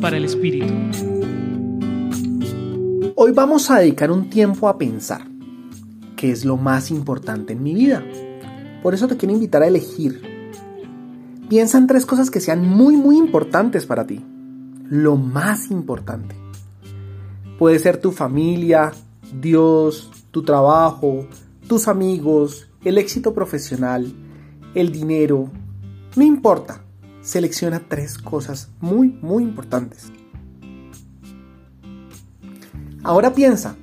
Para el Espíritu. Hoy vamos a dedicar un tiempo a pensar qué es lo más importante en mi vida. Por eso te quiero invitar a elegir. Piensa en tres cosas que sean muy muy importantes para ti. Lo más importante. Puede ser tu familia, Dios, tu trabajo, tus amigos, el éxito profesional, el dinero. No importa. Selecciona tres cosas muy, muy importantes. Ahora piensa,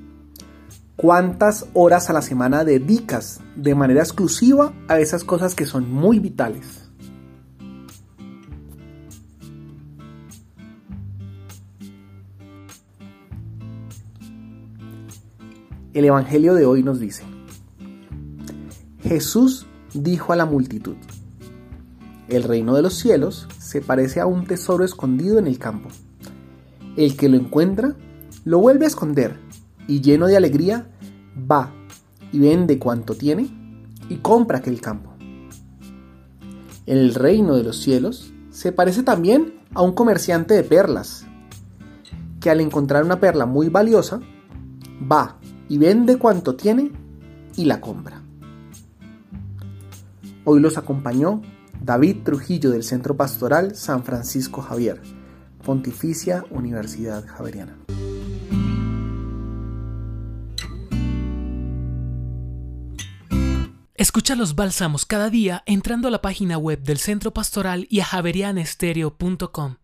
¿cuántas horas a la semana dedicas de manera exclusiva a esas cosas que son muy vitales? El Evangelio de hoy nos dice, Jesús dijo a la multitud, el reino de los cielos se parece a un tesoro escondido en el campo. El que lo encuentra, lo vuelve a esconder y lleno de alegría, va y vende cuanto tiene y compra aquel campo. El reino de los cielos se parece también a un comerciante de perlas, que al encontrar una perla muy valiosa, va y vende cuanto tiene y la compra. Hoy los acompañó David Trujillo del Centro Pastoral San Francisco Javier, Pontificia Universidad Javeriana. Escucha los bálsamos cada día entrando a la página web del Centro Pastoral y a javerianestereo.com.